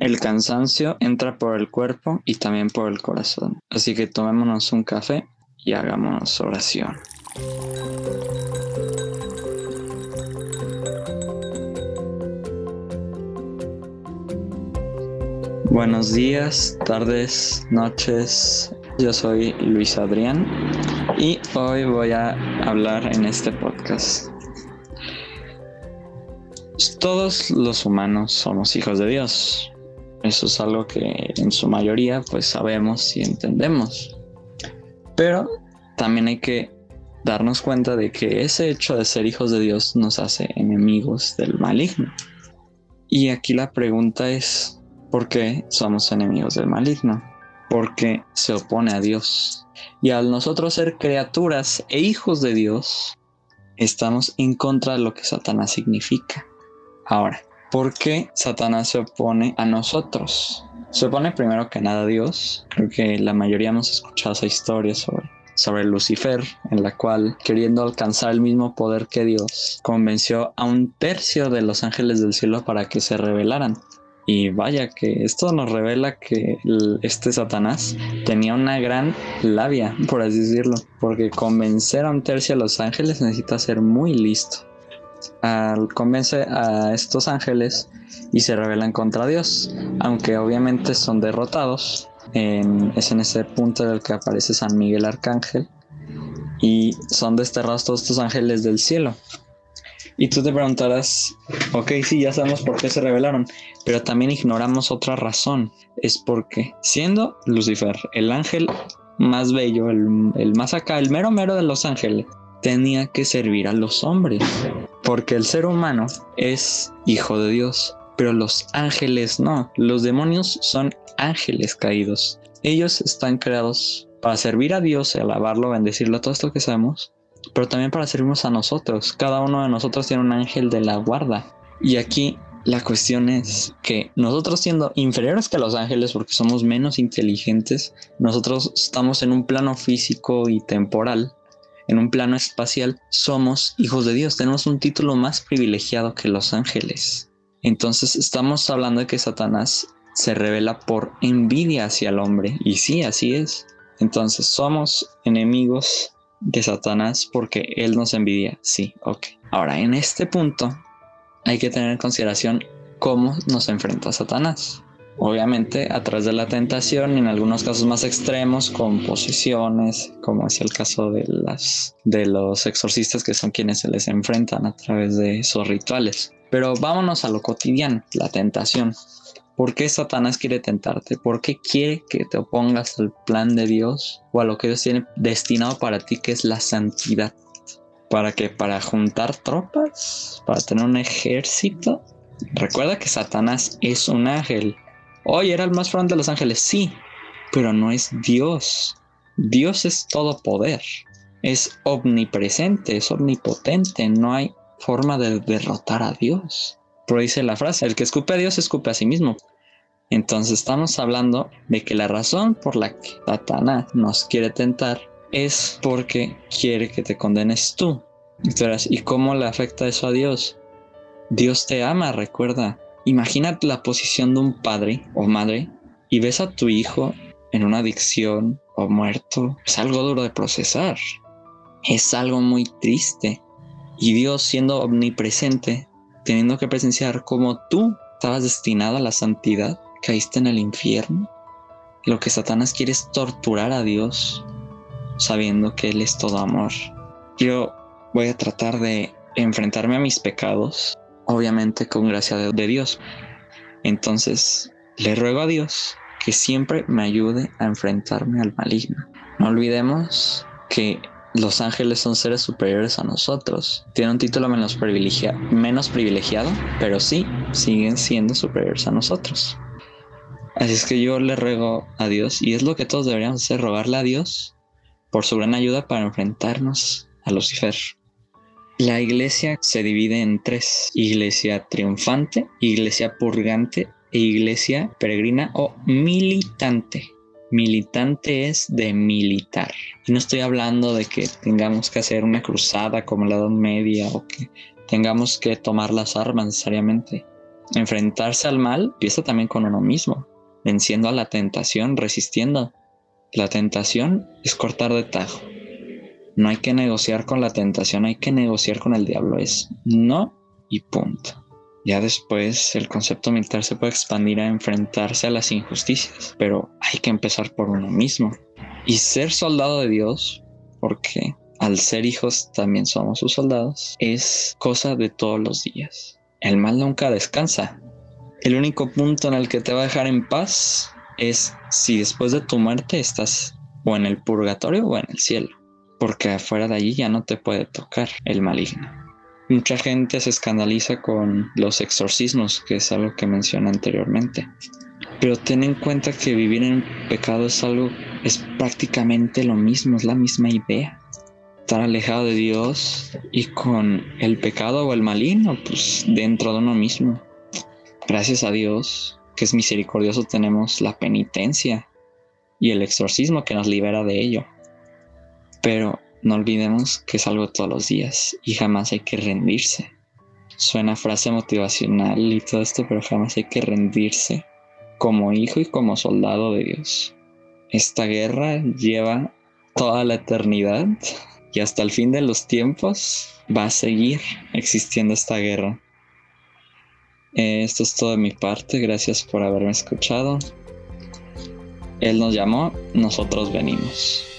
El cansancio entra por el cuerpo y también por el corazón. Así que tomémonos un café y hagamos oración. Buenos días, tardes, noches. Yo soy Luis Adrián y hoy voy a hablar en este podcast. Todos los humanos somos hijos de Dios. Eso es algo que en su mayoría pues sabemos y entendemos. Pero también hay que darnos cuenta de que ese hecho de ser hijos de Dios nos hace enemigos del maligno. Y aquí la pregunta es, ¿por qué somos enemigos del maligno? Porque se opone a Dios. Y al nosotros ser criaturas e hijos de Dios, estamos en contra de lo que Satanás significa. Ahora, ¿por qué Satanás se opone a nosotros? Se opone primero que nada a Dios. Creo que la mayoría hemos escuchado esa historia sobre sobre Lucifer, en la cual, queriendo alcanzar el mismo poder que Dios, convenció a un tercio de los ángeles del cielo para que se rebelaran. Y vaya que esto nos revela que este Satanás tenía una gran labia, por así decirlo, porque convencer a un tercio de los ángeles necesita ser muy listo. Al convence a estos ángeles y se rebelan contra Dios, aunque obviamente son derrotados, es en ese punto en el que aparece San Miguel Arcángel y son desterrados todos estos ángeles del cielo. Y tú te preguntarás, ok, sí, ya sabemos por qué se rebelaron, pero también ignoramos otra razón. Es porque, siendo Lucifer el ángel más bello, el, el más acá, el mero mero de los ángeles, tenía que servir a los hombres. Porque el ser humano es hijo de Dios, pero los ángeles no. Los demonios son ángeles caídos. Ellos están creados para servir a Dios, alabarlo, bendecirlo, todo esto que sabemos, pero también para servirnos a nosotros. Cada uno de nosotros tiene un ángel de la guarda. Y aquí la cuestión es que nosotros siendo inferiores que los ángeles porque somos menos inteligentes, nosotros estamos en un plano físico y temporal, en un plano espacial, somos hijos de Dios, tenemos un título más privilegiado que los ángeles. Entonces estamos hablando de que Satanás se revela por envidia hacia el hombre. Y sí, así es. Entonces, ¿somos enemigos de Satanás porque él nos envidia? Sí, ok. Ahora, en este punto hay que tener en consideración cómo nos enfrenta Satanás. Obviamente a través de la tentación, en algunos casos más extremos, con posesiones, como es el caso de, las, de los exorcistas que son quienes se les enfrentan a través de esos rituales. Pero vámonos a lo cotidiano, la tentación. ¿Por qué Satanás quiere tentarte? ¿Por qué quiere que te opongas al plan de Dios o a lo que Dios tiene destinado para ti, que es la santidad? ¿Para qué? ¿Para juntar tropas? ¿Para tener un ejército? Recuerda que Satanás es un ángel. Hoy era el más fuerte de los ángeles, sí, pero no es Dios. Dios es todo poder. Es omnipresente, es omnipotente. No hay forma de derrotar a Dios. Pero dice la frase, el que escupe a Dios escupe a sí mismo. Entonces estamos hablando de que la razón por la que Satanás nos quiere tentar es porque quiere que te condenes tú. ¿y cómo le afecta eso a Dios? Dios te ama, recuerda. Imagínate la posición de un padre o madre y ves a tu hijo en una adicción o muerto. Es algo duro de procesar. Es algo muy triste. Y Dios siendo omnipresente, teniendo que presenciar cómo tú estabas destinado a la santidad, caíste en el infierno. Lo que Satanás quiere es torturar a Dios, sabiendo que Él es todo amor. Yo voy a tratar de enfrentarme a mis pecados, obviamente con gracia de, Dios. Entonces, le ruego a Dios que siempre me ayude a enfrentarme al maligno. No olvidemos que los ángeles son seres superiores a nosotros. Tienen un título menos, menos privilegiado, pero sí siguen siendo superiores a nosotros. Así es que yo le ruego a Dios, y es lo que todos deberíamos hacer, rogarle a Dios por su gran ayuda para enfrentarnos a Lucifer. La iglesia se divide en tres, iglesia triunfante, iglesia purgante e iglesia peregrina o militante. Militante es de militar. Y no estoy hablando de que tengamos que hacer una cruzada como la Edad Media o que tengamos que tomar las armas necesariamente. enfrentarse al mal empieza también con uno mismo, venciendo a la tentación, resistiendo. La tentación es cortar de tajo. No hay que negociar con la tentación, hay que negociar con el diablo. Es no y punto. Ya después el concepto militar se puede expandir a enfrentarse a las injusticias, pero hay que empezar por uno mismo. Y ser soldado de Dios, porque al ser hijos también somos sus soldados, es cosa de todos los días. El mal nunca descansa. El único punto en el que te va a dejar en paz es si después de tu muerte estás o en el purgatorio o en el cielo, porque afuera de allí ya no te puede tocar el maligno. Mucha gente se escandaliza con los exorcismos, que es algo que mencioné anteriormente. Pero ten en cuenta que vivir en pecado es algo, es prácticamente lo mismo, es la misma idea estar alejado de Dios y con el pecado o el maligno, pues dentro de uno mismo. Gracias a Dios, que es misericordioso, tenemos la penitencia y el exorcismo que nos libera de ello. Pero no olvidemos que es algo todos los días y jamás hay que rendirse. Suena frase motivacional y todo esto, pero jamás hay que rendirse como hijo y como soldado de Dios. Esta guerra lleva toda la eternidad y hasta el fin de los tiempos va a seguir existiendo esta guerra. Eh, esto es todo de mi parte, gracias por haberme escuchado. Él nos llamó, nosotros venimos.